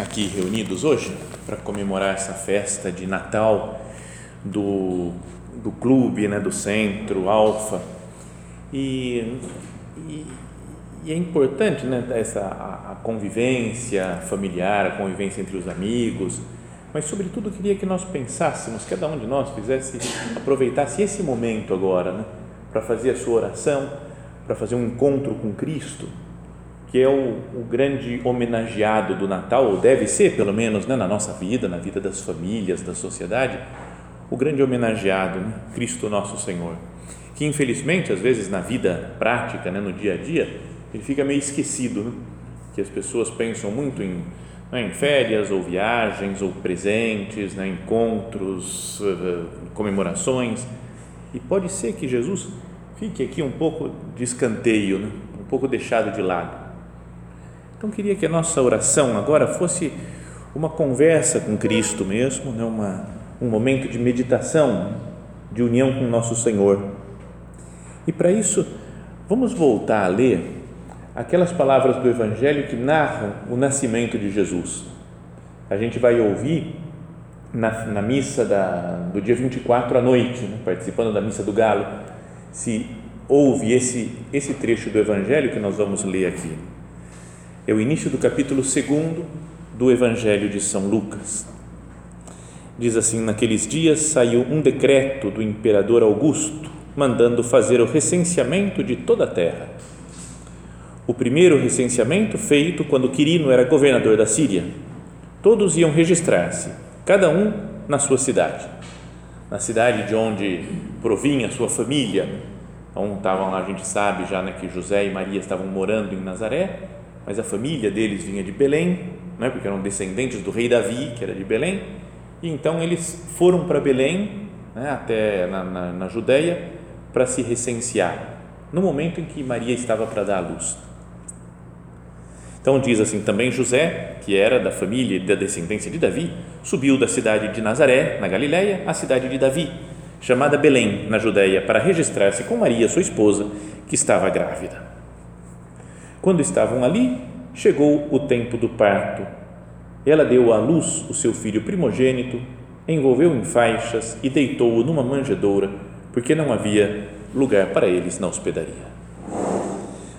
aqui reunidos hoje para comemorar essa festa de Natal do, do clube, né, do centro, Alfa. E, e, e, é importante né, essa, a, a convivência familiar, a convivência entre os amigos, mas sobretudo queria que nós pensássemos, cada um de nós fizesse, aproveitasse esse momento agora, né, para fazer a sua oração, para fazer um encontro com Cristo que é o, o, grande homenageado do Natal, ou deve ser pelo menos né, na nossa vida, na vida das famílias, da sociedade, o grande homenageado, né, Cristo Nosso Senhor, que infelizmente às vezes na vida prática, né, no dia a dia, ele fica meio esquecido, né, que as pessoas pensam muito em, né, em férias ou viagens ou presentes, né, encontros, uh, comemorações, e pode ser que Jesus fique aqui um pouco de escanteio, né, um pouco deixado de lado então, queria que a nossa oração agora fosse uma conversa com Cristo mesmo, né? uma, um momento de meditação, de união com nosso Senhor. E para isso, vamos voltar a ler aquelas palavras do Evangelho que narram o nascimento de Jesus. A gente vai ouvir na, na missa da, do dia 24 à noite, né? participando da missa do Galo, se ouve esse, esse trecho do Evangelho que nós vamos ler aqui é o início do capítulo 2 do Evangelho de São Lucas. Diz assim: Naqueles dias saiu um decreto do imperador Augusto, mandando fazer o recenseamento de toda a terra. O primeiro recenseamento feito quando Quirino era governador da Síria. Todos iam registrar-se, cada um na sua cidade. Na cidade de onde provinha sua família. Então estavam lá, a gente sabe já né, que José e Maria estavam morando em Nazaré mas a família deles vinha de Belém, né, porque eram descendentes do rei Davi, que era de Belém, e então eles foram para Belém, né, até na, na, na Judéia, para se recensear, no momento em que Maria estava para dar a luz. Então diz assim também José, que era da família e da descendência de Davi, subiu da cidade de Nazaré, na Galiléia, à cidade de Davi, chamada Belém, na Judéia, para registrar-se com Maria, sua esposa, que estava grávida. Quando estavam ali, chegou o tempo do parto. Ela deu à luz o seu filho primogênito, envolveu em faixas e deitou-o numa manjedoura, porque não havia lugar para eles na hospedaria.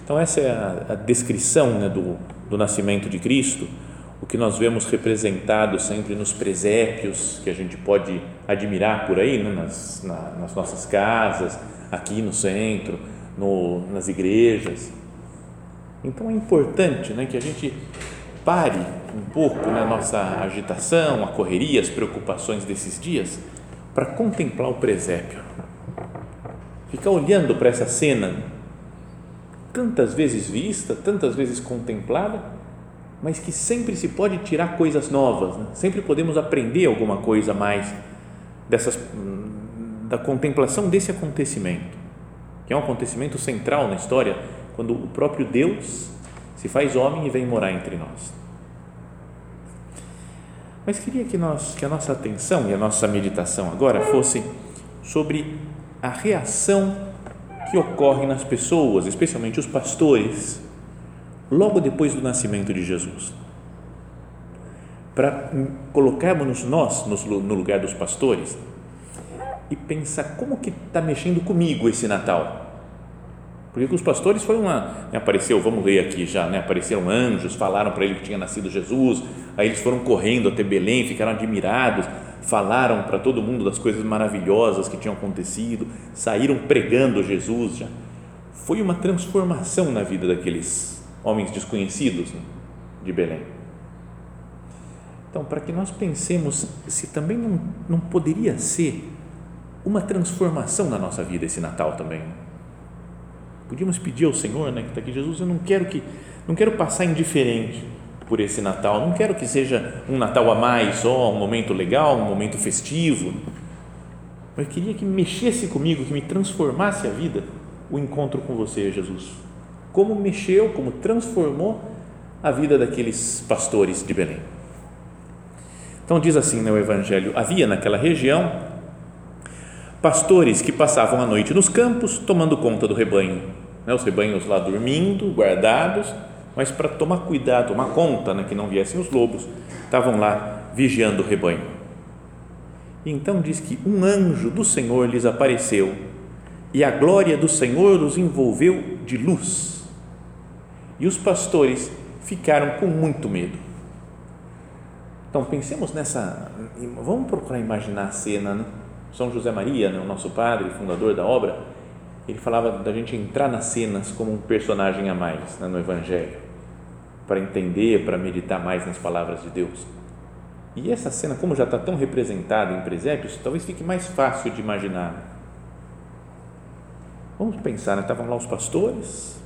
Então, essa é a, a descrição né, do, do nascimento de Cristo, o que nós vemos representado sempre nos presépios que a gente pode admirar por aí, né, nas, na, nas nossas casas, aqui no centro, no, nas igrejas então é importante né, que a gente pare um pouco na nossa agitação, a correria, as preocupações desses dias para contemplar o presépio. Ficar olhando para essa cena tantas vezes vista, tantas vezes contemplada, mas que sempre se pode tirar coisas novas, né? sempre podemos aprender alguma coisa mais dessas da contemplação desse acontecimento, que é um acontecimento central na história quando o próprio Deus se faz homem e vem morar entre nós. Mas queria que, nós, que a nossa atenção e a nossa meditação agora fosse sobre a reação que ocorre nas pessoas, especialmente os pastores, logo depois do nascimento de Jesus. Para colocarmos nós no lugar dos pastores e pensar como que está mexendo comigo esse Natal porque com os pastores foi uma. Né, apareceu, vamos ler aqui já, né? apareceram anjos, falaram para ele que tinha nascido Jesus, aí eles foram correndo até Belém, ficaram admirados, falaram para todo mundo das coisas maravilhosas que tinham acontecido, saíram pregando Jesus já. Foi uma transformação na vida daqueles homens desconhecidos né, de Belém. Então, para que nós pensemos se também não, não poderia ser uma transformação na nossa vida esse Natal também. Podíamos pedir ao Senhor, né, que está aqui, Jesus, eu não quero que, não quero passar indiferente por esse Natal, não quero que seja um Natal a mais, só um momento legal, um momento festivo, mas queria que mexesse comigo, que me transformasse a vida, o encontro com você, Jesus. Como mexeu, como transformou a vida daqueles pastores de Belém. Então diz assim no Evangelho: havia naquela região pastores que passavam a noite nos campos tomando conta do rebanho, né, os rebanhos lá dormindo, guardados, mas para tomar cuidado, tomar conta né, que não viessem os lobos, estavam lá vigiando o rebanho. E então diz que um anjo do Senhor lhes apareceu e a glória do Senhor os envolveu de luz. E os pastores ficaram com muito medo. Então pensemos nessa, vamos procurar imaginar a cena, né? São José Maria, né, o nosso padre, fundador da obra, ele falava da gente entrar nas cenas como um personagem a mais né, no Evangelho, para entender, para meditar mais nas palavras de Deus. E essa cena, como já está tão representada em presépios, talvez fique mais fácil de imaginar. Vamos pensar, né? estavam lá os pastores,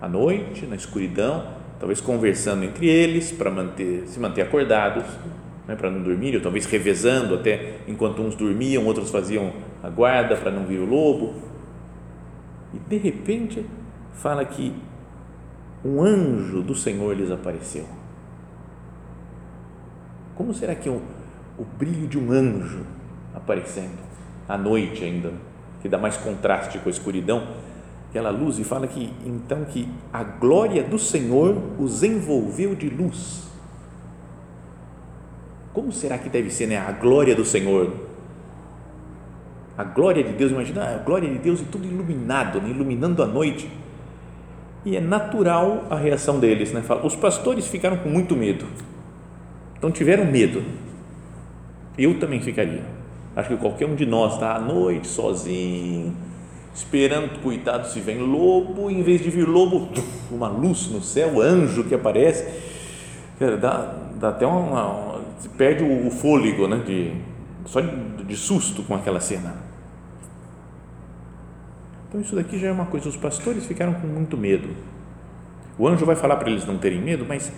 à noite, na escuridão, talvez conversando entre eles para manter, se manter acordados, né, para não dormir, ou talvez revezando até enquanto uns dormiam, outros faziam a guarda para não vir o lobo. E de repente fala que um anjo do Senhor lhes apareceu. Como será que é o, o brilho de um anjo aparecendo à noite ainda, que dá mais contraste com a escuridão? aquela luz e fala que então que a glória do Senhor os envolveu de luz. Como será que deve ser né, a glória do Senhor? A glória de Deus, imagina a glória de Deus e tudo iluminado, né, iluminando a noite. E é natural a reação deles. Né? Os pastores ficaram com muito medo. Então tiveram medo. Eu também ficaria. Acho que qualquer um de nós está à noite, sozinho, esperando, cuidado se vem lobo, em vez de vir lobo, uma luz no céu, anjo que aparece, dá, dá até uma, uma perde o, fôlego, né, de, só de, de susto com aquela cena. Então isso daqui já é uma coisa, os pastores ficaram com muito medo. O anjo vai falar para eles não terem medo, mas,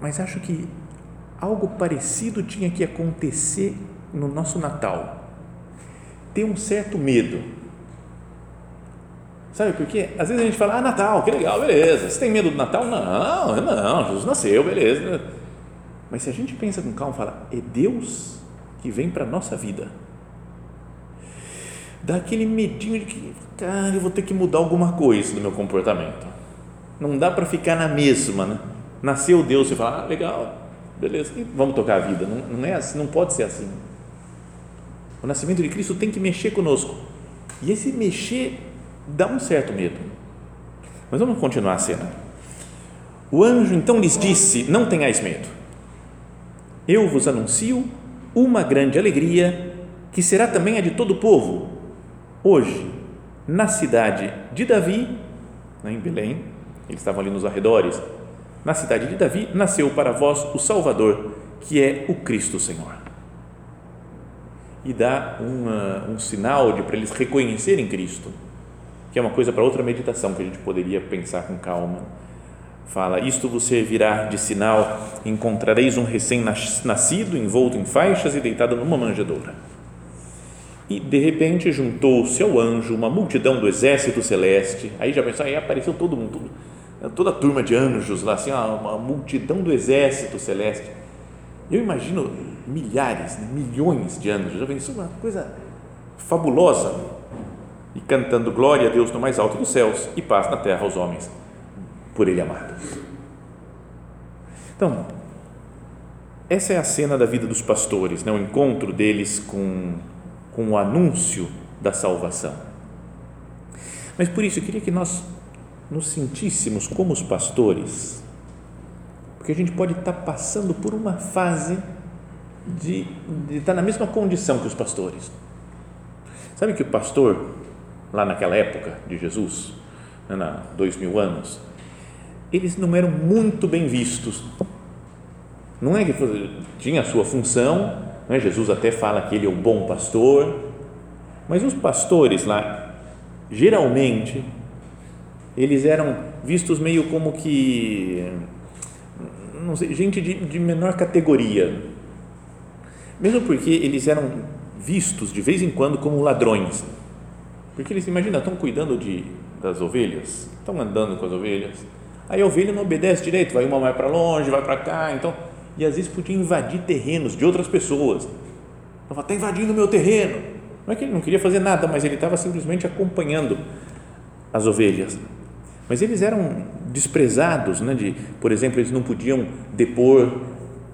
mas acho que algo parecido tinha que acontecer no nosso Natal. Ter um certo medo Sabe por quê? Às vezes a gente fala, ah, Natal, que legal, beleza. Você tem medo do Natal? Não, não, Jesus nasceu, beleza. Mas se a gente pensa com calma, fala, é Deus que vem para a nossa vida. Dá aquele medinho de que, cara, eu vou ter que mudar alguma coisa no meu comportamento. Não dá para ficar na mesma, né? Nasceu Deus, você fala, ah, legal, beleza, vamos tocar a vida. Não, não é assim, não pode ser assim. O nascimento de Cristo tem que mexer conosco. E esse mexer dá um certo medo. Mas vamos continuar a cena. O anjo então lhes disse: Não tenhais medo. Eu vos anuncio uma grande alegria que será também a de todo o povo. Hoje, na cidade de Davi, né, em Belém, eles estavam ali nos arredores, na cidade de Davi, nasceu para vós o Salvador, que é o Cristo Senhor. E dá uma, um sinal de para eles reconhecerem Cristo que é uma coisa para outra meditação que a gente poderia pensar com calma. Fala: Isto vos servirá de sinal, encontrareis um recém-nascido envolto em faixas e deitado numa manjedoura. E de repente juntou-se ao anjo uma multidão do exército celeste. Aí já pensou, aí apareceu todo mundo, toda a turma de anjos lá, assim, uma multidão do exército celeste. Eu imagino milhares, milhões de anjos. Já pensou uma coisa fabulosa e cantando glória a Deus no mais alto dos céus e paz na terra aos homens por Ele amados. Então, essa é a cena da vida dos pastores, né? o encontro deles com, com o anúncio da salvação. Mas por isso eu queria que nós nos sentíssemos como os pastores, porque a gente pode estar passando por uma fase de, de estar na mesma condição que os pastores. Sabe que o pastor, lá naquela época de Jesus, né, na dois mil anos, eles não eram muito bem vistos. Não é que tinha a sua função, né? Jesus até fala que ele é o bom pastor, mas os pastores lá, geralmente, eles eram vistos meio como que não sei, gente de, de menor categoria. Mesmo porque eles eram vistos de vez em quando como ladrões. Porque eles, imagina, estão cuidando de, das ovelhas, estão andando com as ovelhas. Aí a ovelha não obedece direito, vai uma mais para longe, vai para cá, então, e às vezes podia invadir terrenos de outras pessoas. Estava está invadindo o meu terreno. Não é que ele não queria fazer nada, mas ele estava simplesmente acompanhando as ovelhas. Mas eles eram desprezados, né? De, por exemplo, eles não podiam depor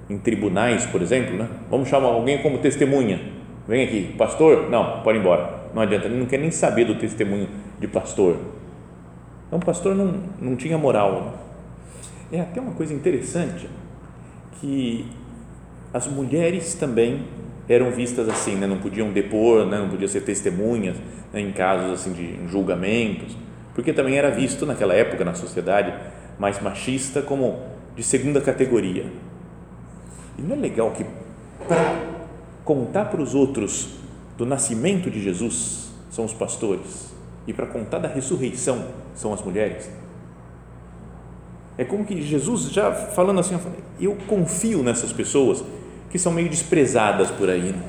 em tribunais, por exemplo, né? Vamos chamar alguém como testemunha. Vem aqui, pastor? Não, pode ir embora. Não adianta, ele não quer nem saber do testemunho de pastor. Então, o pastor não, não tinha moral. É até uma coisa interessante que as mulheres também eram vistas assim, né? não podiam depor, né? não podiam ser testemunhas né? em casos assim de julgamentos porque também era visto naquela época na sociedade mais machista como de segunda categoria. E não é legal que para contar para os outros do nascimento de Jesus são os pastores e para contar da ressurreição são as mulheres? É como que Jesus já falando assim, eu confio nessas pessoas que são meio desprezadas por aí. Né?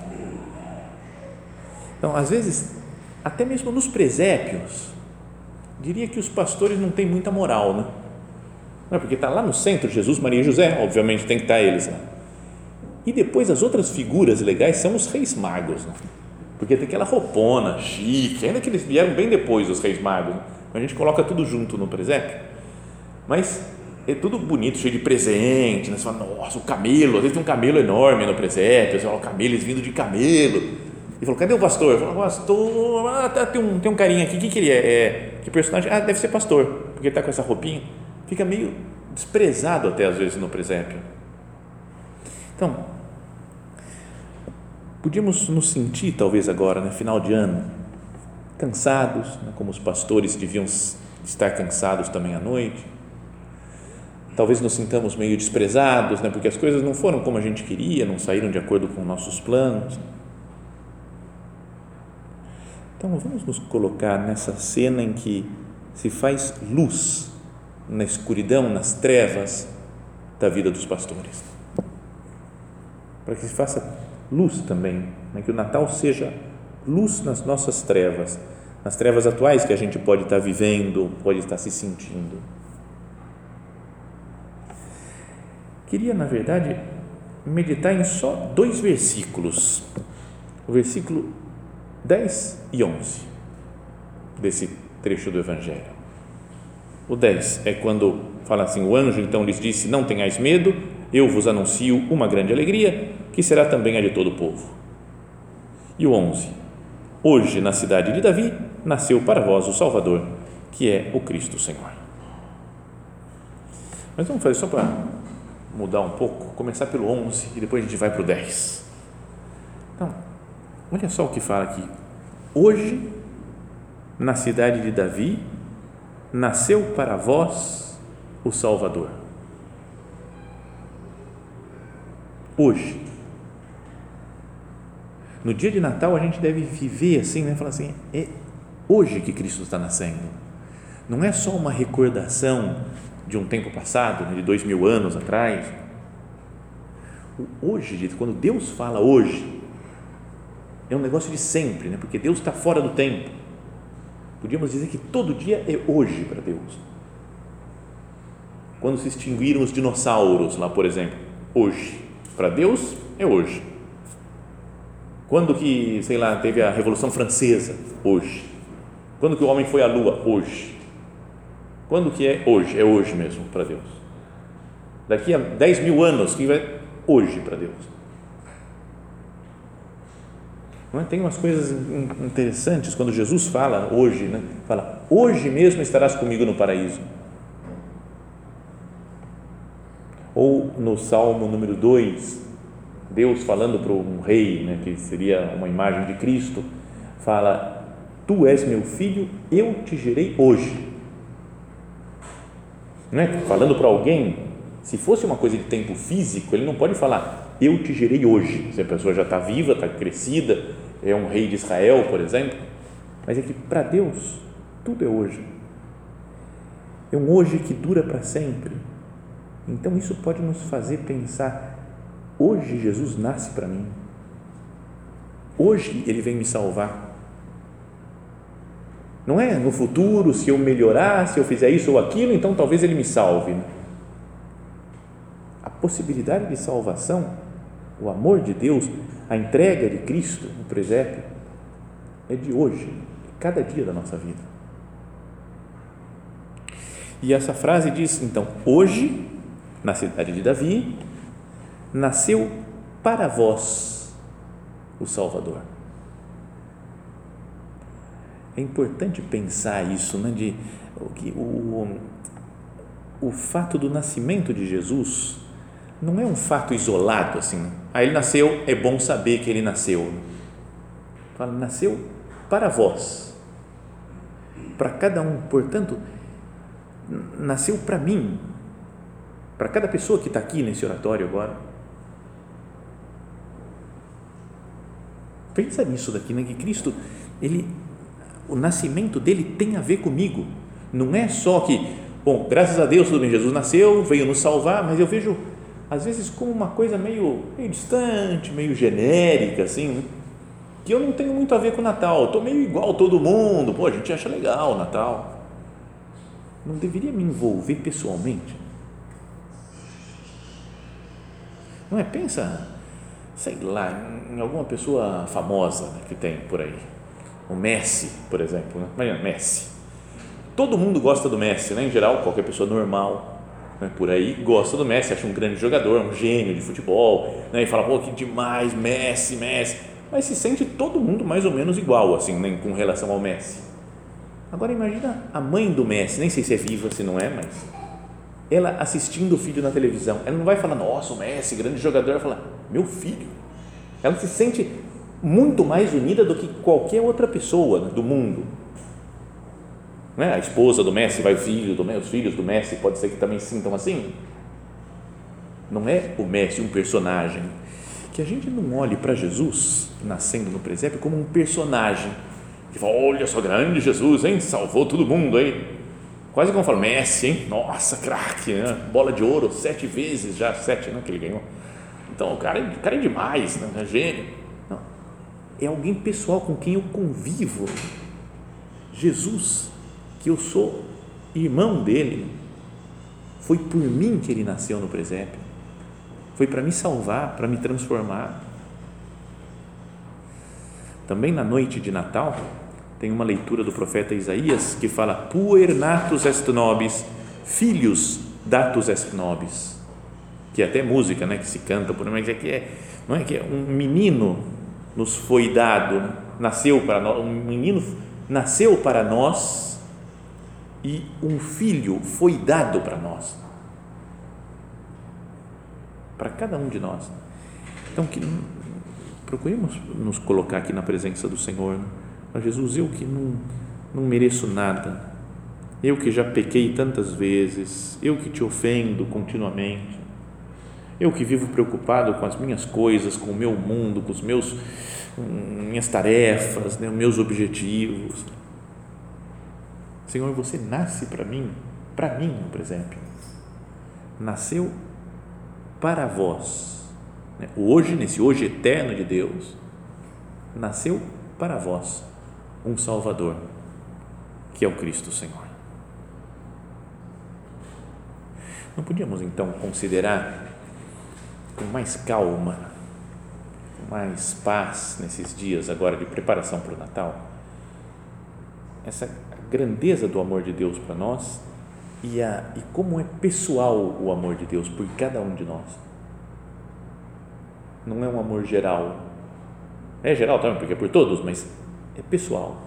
Então, às vezes, até mesmo nos presépios, diria que os pastores não têm muita moral, né? Não é porque está lá no centro Jesus, Maria e José, obviamente tem que estar tá eles lá. E depois as outras figuras legais são os reis magos, né? Porque tem aquela roupona chique, ainda que eles vieram bem depois, os reis magos. Né? A gente coloca tudo junto no presépio, mas é tudo bonito, cheio de presente. Né? Você fala, nossa, o camelo, às vezes tem um camelo enorme no presépio, você fala, o camelo, eles vindo de camelo e falou, cadê o pastor? Falou, pastor, ah, tá, tem, um, tem um carinha aqui, o que, que ele é? é? Que personagem? Ah, deve ser pastor, porque está com essa roupinha. Fica meio desprezado até às vezes no presépio. Então, podíamos nos sentir talvez agora, né, final de ano, cansados, né, como os pastores deviam estar cansados também à noite. Talvez nos sintamos meio desprezados, né, porque as coisas não foram como a gente queria, não saíram de acordo com nossos planos. Então vamos nos colocar nessa cena em que se faz luz na escuridão, nas trevas da vida dos pastores. Para que se faça luz também, né? que o Natal seja luz nas nossas trevas, nas trevas atuais que a gente pode estar vivendo, pode estar se sentindo. Queria, na verdade, meditar em só dois versículos. O versículo 10 e 11 desse trecho do Evangelho. O 10 é quando fala assim: O anjo então lhes disse: Não tenhais medo, eu vos anuncio uma grande alegria, que será também a de todo o povo. E o 11: Hoje, na cidade de Davi, nasceu para vós o Salvador, que é o Cristo Senhor. Mas vamos fazer só para mudar um pouco, começar pelo 11 e depois a gente vai para o 10. Então, Olha só o que fala aqui. Hoje, na cidade de Davi, nasceu para vós o Salvador. Hoje. No dia de Natal a gente deve viver assim, né? Falar assim, é hoje que Cristo está nascendo. Não é só uma recordação de um tempo passado, né, de dois mil anos atrás. Hoje, quando Deus fala hoje, é um negócio de sempre, né? porque Deus está fora do tempo. Podíamos dizer que todo dia é hoje para Deus. Quando se extinguiram os dinossauros lá, por exemplo, hoje. Para Deus é hoje. Quando que, sei lá, teve a Revolução Francesa? Hoje. Quando que o homem foi à Lua? Hoje. Quando que é hoje? É hoje mesmo para Deus. Daqui a 10 mil anos, que vai hoje para Deus. É? Tem umas coisas interessantes quando Jesus fala hoje, né? fala, hoje mesmo estarás comigo no paraíso. Ou no Salmo número 2, Deus falando para um rei, né, que seria uma imagem de Cristo, fala: Tu és meu filho, eu te gerei hoje. Não é? Falando para alguém, se fosse uma coisa de tempo físico, ele não pode falar: Eu te gerei hoje. Se a pessoa já está viva, está crescida, é um rei de Israel, por exemplo. Mas é que para Deus, tudo é hoje. É um hoje que dura para sempre. Então isso pode nos fazer pensar: hoje Jesus nasce para mim. Hoje ele vem me salvar. Não é no futuro, se eu melhorar, se eu fizer isso ou aquilo, então talvez ele me salve. A possibilidade de salvação, o amor de Deus, a entrega de Cristo no presépio, é de hoje, cada dia da nossa vida. E essa frase diz, então, hoje, na cidade de Davi, nasceu para vós o Salvador. É importante pensar isso, né, de o, o, o fato do nascimento de Jesus não é um fato isolado assim. Ah, ele nasceu, é bom saber que ele nasceu. Fala, nasceu para vós, para cada um. Portanto, nasceu para mim, para cada pessoa que está aqui nesse oratório agora. Pensa nisso daqui, né? Que Cristo, ele, o nascimento dele tem a ver comigo. Não é só que, bom, graças a Deus, tudo bem, Jesus nasceu, veio nos salvar, mas eu vejo às vezes como uma coisa meio, meio distante, meio genérica, assim, que eu não tenho muito a ver com o Natal. Estou meio igual todo mundo. Pô, a gente acha legal o Natal não deveria me envolver pessoalmente? Não é? Pensa, sei lá, em alguma pessoa famosa né, que tem por aí. O Messi, por exemplo. Né? Imagina, Messi. Todo mundo gosta do Messi, né? em geral, qualquer pessoa normal né, por aí gosta do Messi, acha um grande jogador, um gênio de futebol, né? e fala, pô, que demais, Messi, Messi. Mas se sente todo mundo mais ou menos igual, assim, né, com relação ao Messi Agora imagina a mãe do Messi, nem sei se é viva, se não é, mas ela assistindo o filho na televisão, ela não vai falar, nossa, o Messi, grande jogador, ela fala, meu filho. Ela se sente muito mais unida do que qualquer outra pessoa do mundo. Não é? A esposa do Messi vai filho do os filhos do Messi pode ser que também sintam assim. Não é o Messi um personagem. Que a gente não olhe para Jesus nascendo no presépio como um personagem que fala, olha só, grande Jesus, hein? Salvou todo mundo aí. Quase como fala, Messi, hein? Nossa, craque, né? bola de ouro, sete vezes já, sete, né? Que ele ganhou. Então, o cara, o cara é demais, né? É gênio. Não. É alguém pessoal com quem eu convivo. Jesus, que eu sou irmão dele, foi por mim que ele nasceu no presépio. Foi para me salvar, para me transformar. Também na noite de Natal, tem uma leitura do profeta Isaías que fala puer natus est nobis, filhos datus est nobis, que é até música, né, que se canta por mas é que é, não é que é um menino nos foi dado, nasceu para nós, um menino nasceu para nós e um filho foi dado para nós. Para cada um de nós. Então que procuremos nos colocar aqui na presença do Senhor. Né? Mas Jesus, eu que não, não mereço nada, eu que já pequei tantas vezes, eu que te ofendo continuamente, eu que vivo preocupado com as minhas coisas, com o meu mundo, com os meus minhas tarefas, né, meus objetivos. Senhor, você nasce para mim, para mim, por exemplo, nasceu para vós. Né? Hoje, nesse hoje eterno de Deus, nasceu para vós um Salvador, que é o Cristo Senhor. Não podíamos então considerar com mais calma, com mais paz nesses dias agora de preparação para o Natal, essa grandeza do amor de Deus para nós e, a, e como é pessoal o amor de Deus por cada um de nós. Não é um amor geral. É geral também, porque é por todos, mas é pessoal.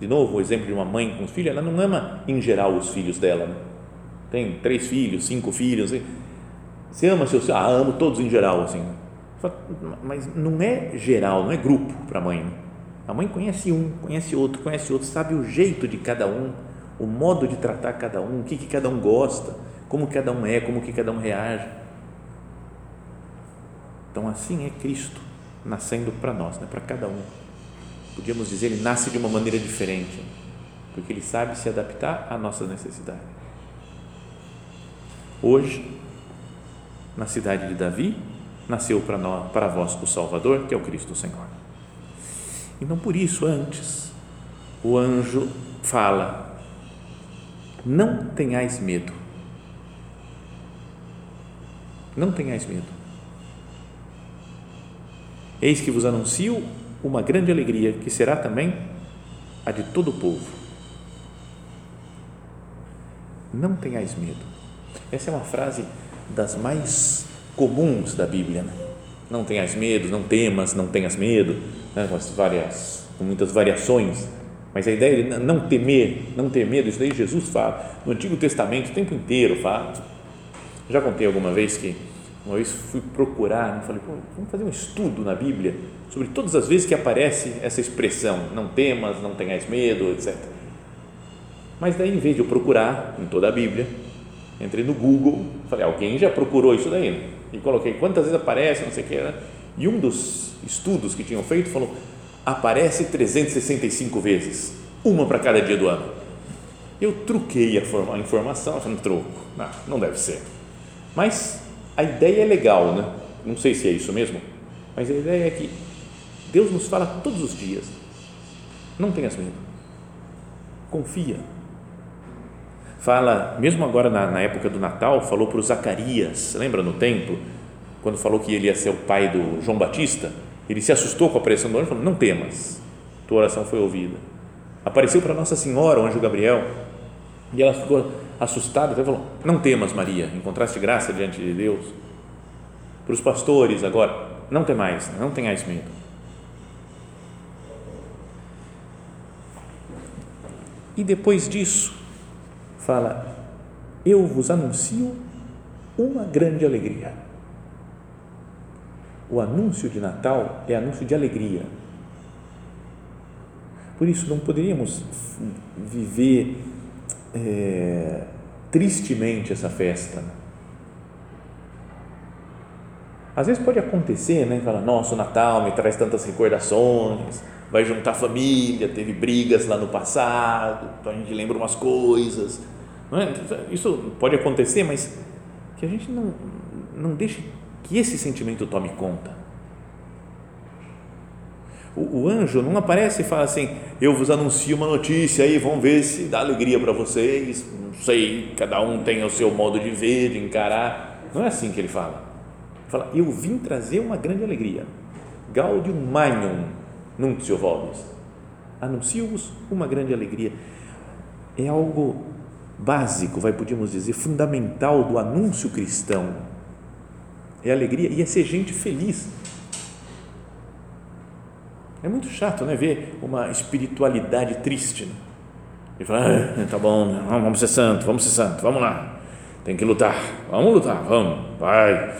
De novo, o exemplo de uma mãe com os filhos, ela não ama em geral os filhos dela. Né? Tem três filhos, cinco filhos. Você ama seus filhos? Ah, amo todos em geral, assim. Mas não é geral, não é grupo para a mãe. A mãe conhece um, conhece outro, conhece outro, sabe o jeito de cada um, o modo de tratar cada um, o que, que cada um gosta, como cada um é, como que cada um reage. Então assim é Cristo nascendo para nós, né? para cada um. Podíamos dizer, ele nasce de uma maneira diferente, porque ele sabe se adaptar à nossa necessidade. Hoje, na cidade de Davi, nasceu para nós, para vós o Salvador, que é o Cristo Senhor. Então, por isso, antes, o anjo fala: Não tenhais medo. Não tenhais medo. Eis que vos anuncio uma grande alegria, que será também a de todo o povo. Não tenhais medo. Essa é uma frase das mais comuns da Bíblia. Né? Não tenhas medo, não temas, não tenhas medo, né? com, várias, com muitas variações. Mas a ideia de não temer, não ter medo, isso daí Jesus fala. No Antigo Testamento, o tempo inteiro fala. Já contei alguma vez que uma vez fui procurar, né? falei, vamos fazer um estudo na Bíblia sobre todas as vezes que aparece essa expressão, não temas, não tenhas medo, etc. Mas daí, em vez de eu procurar em toda a Bíblia, entrei no Google, falei, alguém já procurou isso daí? Né? E coloquei quantas vezes aparece, não sei o que, né? e um dos estudos que tinham feito falou, aparece 365 vezes, uma para cada dia do ano. Eu truquei a informação, falei, troco, não, não deve ser. Mas a ideia é legal, né? Não sei se é isso mesmo, mas a ideia é que Deus nos fala todos os dias. Não tenhas medo. Confia. Fala, mesmo agora na, na época do Natal, falou para o Zacarias, lembra no templo, quando falou que ele ia ser o pai do João Batista? Ele se assustou com a aparição do anjo e falou: Não temas, tua oração foi ouvida. Apareceu para Nossa Senhora, o anjo Gabriel, e ela ficou assustada e falou: Não temas, Maria, encontraste graça diante de Deus. Para os pastores agora, não temais, não tenhais medo. E depois disso, fala: Eu vos anuncio uma grande alegria. O anúncio de Natal é anúncio de alegria. Por isso, não poderíamos viver é, tristemente essa festa. Às vezes pode acontecer, né? Fala, nossa, o Natal me traz tantas recordações, vai juntar família, teve brigas lá no passado, então a gente lembra umas coisas. É? Isso pode acontecer, mas que a gente não, não deixe que esse sentimento tome conta. O, o anjo não aparece e fala assim: Eu vos anuncio uma notícia aí, vamos ver se dá alegria para vocês. Não sei, cada um tem o seu modo de ver, de encarar. Não é assim que ele fala. Ele fala: Eu vim trazer uma grande alegria. Gaudium magnum nuncio vobis. Anuncio-vos uma grande alegria. É algo básico, vai podíamos dizer, fundamental do anúncio cristão. É alegria e é ser gente feliz é muito chato, né? Ver uma espiritualidade triste. Né? E falar, ah, tá bom, vamos ser santo, vamos ser santo, vamos lá. Tem que lutar, vamos lutar, vamos, vai.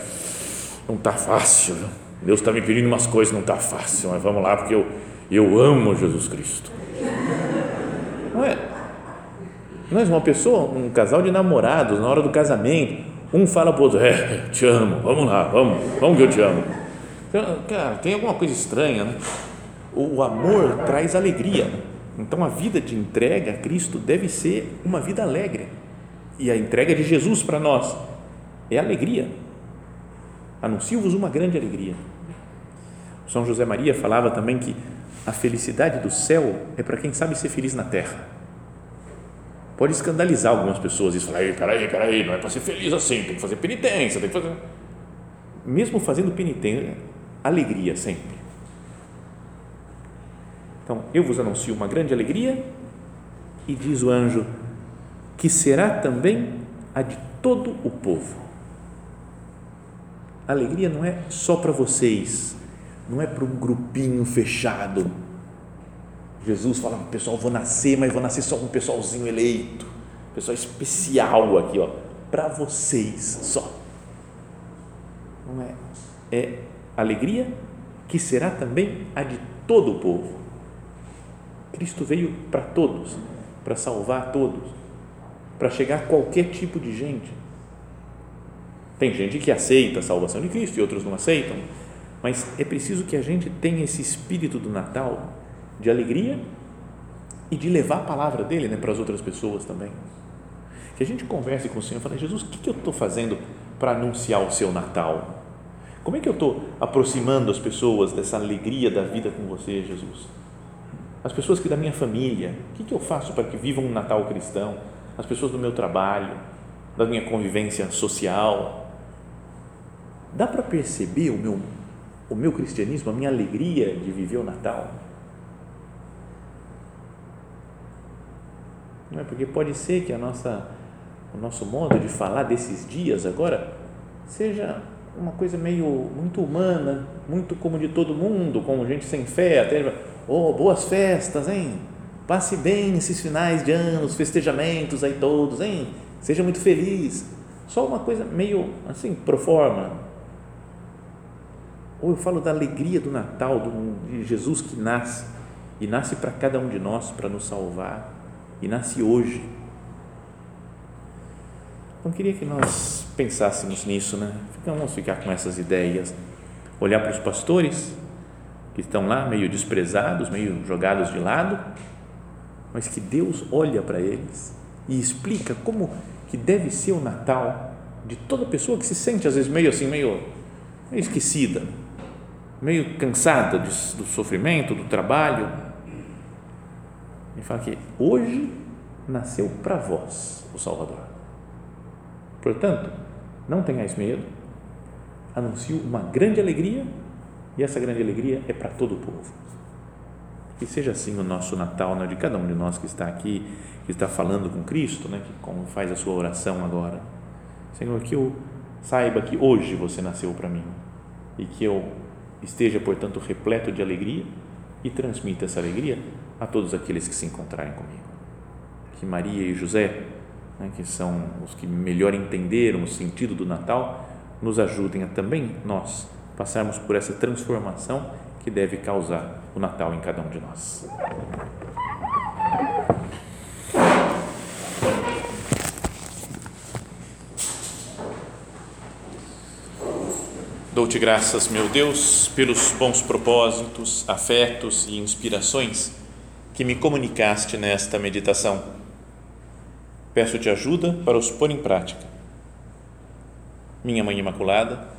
Não tá fácil. Deus está me pedindo umas coisas, não tá fácil, mas vamos lá porque eu, eu amo Jesus Cristo. Não é? Nós, uma pessoa, um casal de namorados, na hora do casamento, um fala para o outro, é, te amo, vamos lá, vamos, vamos que eu te amo. Então, cara, tem alguma coisa estranha, né? O amor traz alegria. Então a vida de entrega a Cristo deve ser uma vida alegre. E a entrega de Jesus para nós é alegria. Anuncio-vos uma grande alegria. São José Maria falava também que a felicidade do céu é para quem sabe ser feliz na terra. Pode escandalizar algumas pessoas isso, falar, peraí, peraí, não é para ser feliz assim, tem que fazer penitência, tem que fazer. Mesmo fazendo penitência, alegria sempre então, eu vos anuncio uma grande alegria e diz o anjo que será também a de todo o povo. A alegria não é só para vocês, não é para um grupinho fechado. Jesus fala, pessoal, vou nascer, mas vou nascer só com um pessoalzinho eleito, pessoal especial aqui, ó, para vocês só. não é? É alegria que será também a de todo o povo. Cristo veio para todos, para salvar todos, para chegar a qualquer tipo de gente. Tem gente que aceita a salvação de Cristo e outros não aceitam, mas é preciso que a gente tenha esse espírito do Natal de alegria e de levar a palavra dele né, para as outras pessoas também. Que a gente converse com o Senhor e fale, Jesus, o que, que eu estou fazendo para anunciar o seu Natal? Como é que eu estou aproximando as pessoas dessa alegria da vida com você, Jesus? As pessoas que da minha família, o que, que eu faço para que vivam um Natal cristão? As pessoas do meu trabalho, da minha convivência social. Dá para perceber o meu, o meu cristianismo, a minha alegria de viver o Natal? Não é? Porque pode ser que a nossa, o nosso modo de falar desses dias agora seja uma coisa meio muito humana, muito como de todo mundo, como gente sem fé, até oh, boas festas, hein? Passe bem esses finais de anos, festejamentos aí todos, hein? Seja muito feliz. Só uma coisa meio assim, pro forma. Ou eu falo da alegria do Natal, de Jesus que nasce e nasce para cada um de nós para nos salvar e nasce hoje. Então queria que nós pensássemos nisso, né? Vamos ficar com essas ideias, olhar para os pastores que estão lá meio desprezados, meio jogados de lado, mas que Deus olha para eles e explica como que deve ser o Natal de toda pessoa que se sente às vezes meio assim, meio, meio esquecida, meio cansada do sofrimento, do trabalho. E fala que hoje nasceu para vós o Salvador. Portanto, não tenhais medo, anuncio uma grande alegria e essa grande alegria é para todo o povo. Que seja assim o nosso Natal, né, de cada um de nós que está aqui, que está falando com Cristo, né, que como faz a sua oração agora. Senhor, que eu saiba que hoje você nasceu para mim e que eu esteja, portanto, repleto de alegria e transmita essa alegria a todos aqueles que se encontrarem comigo. Que Maria e José, né, que são os que melhor entenderam o sentido do Natal, nos ajudem a também nós passarmos por essa transformação que deve causar o Natal em cada um de nós. Dou-te graças, meu Deus, pelos bons propósitos, afetos e inspirações que me comunicaste nesta meditação. Peço-te ajuda para os pôr em prática. Minha Mãe Imaculada,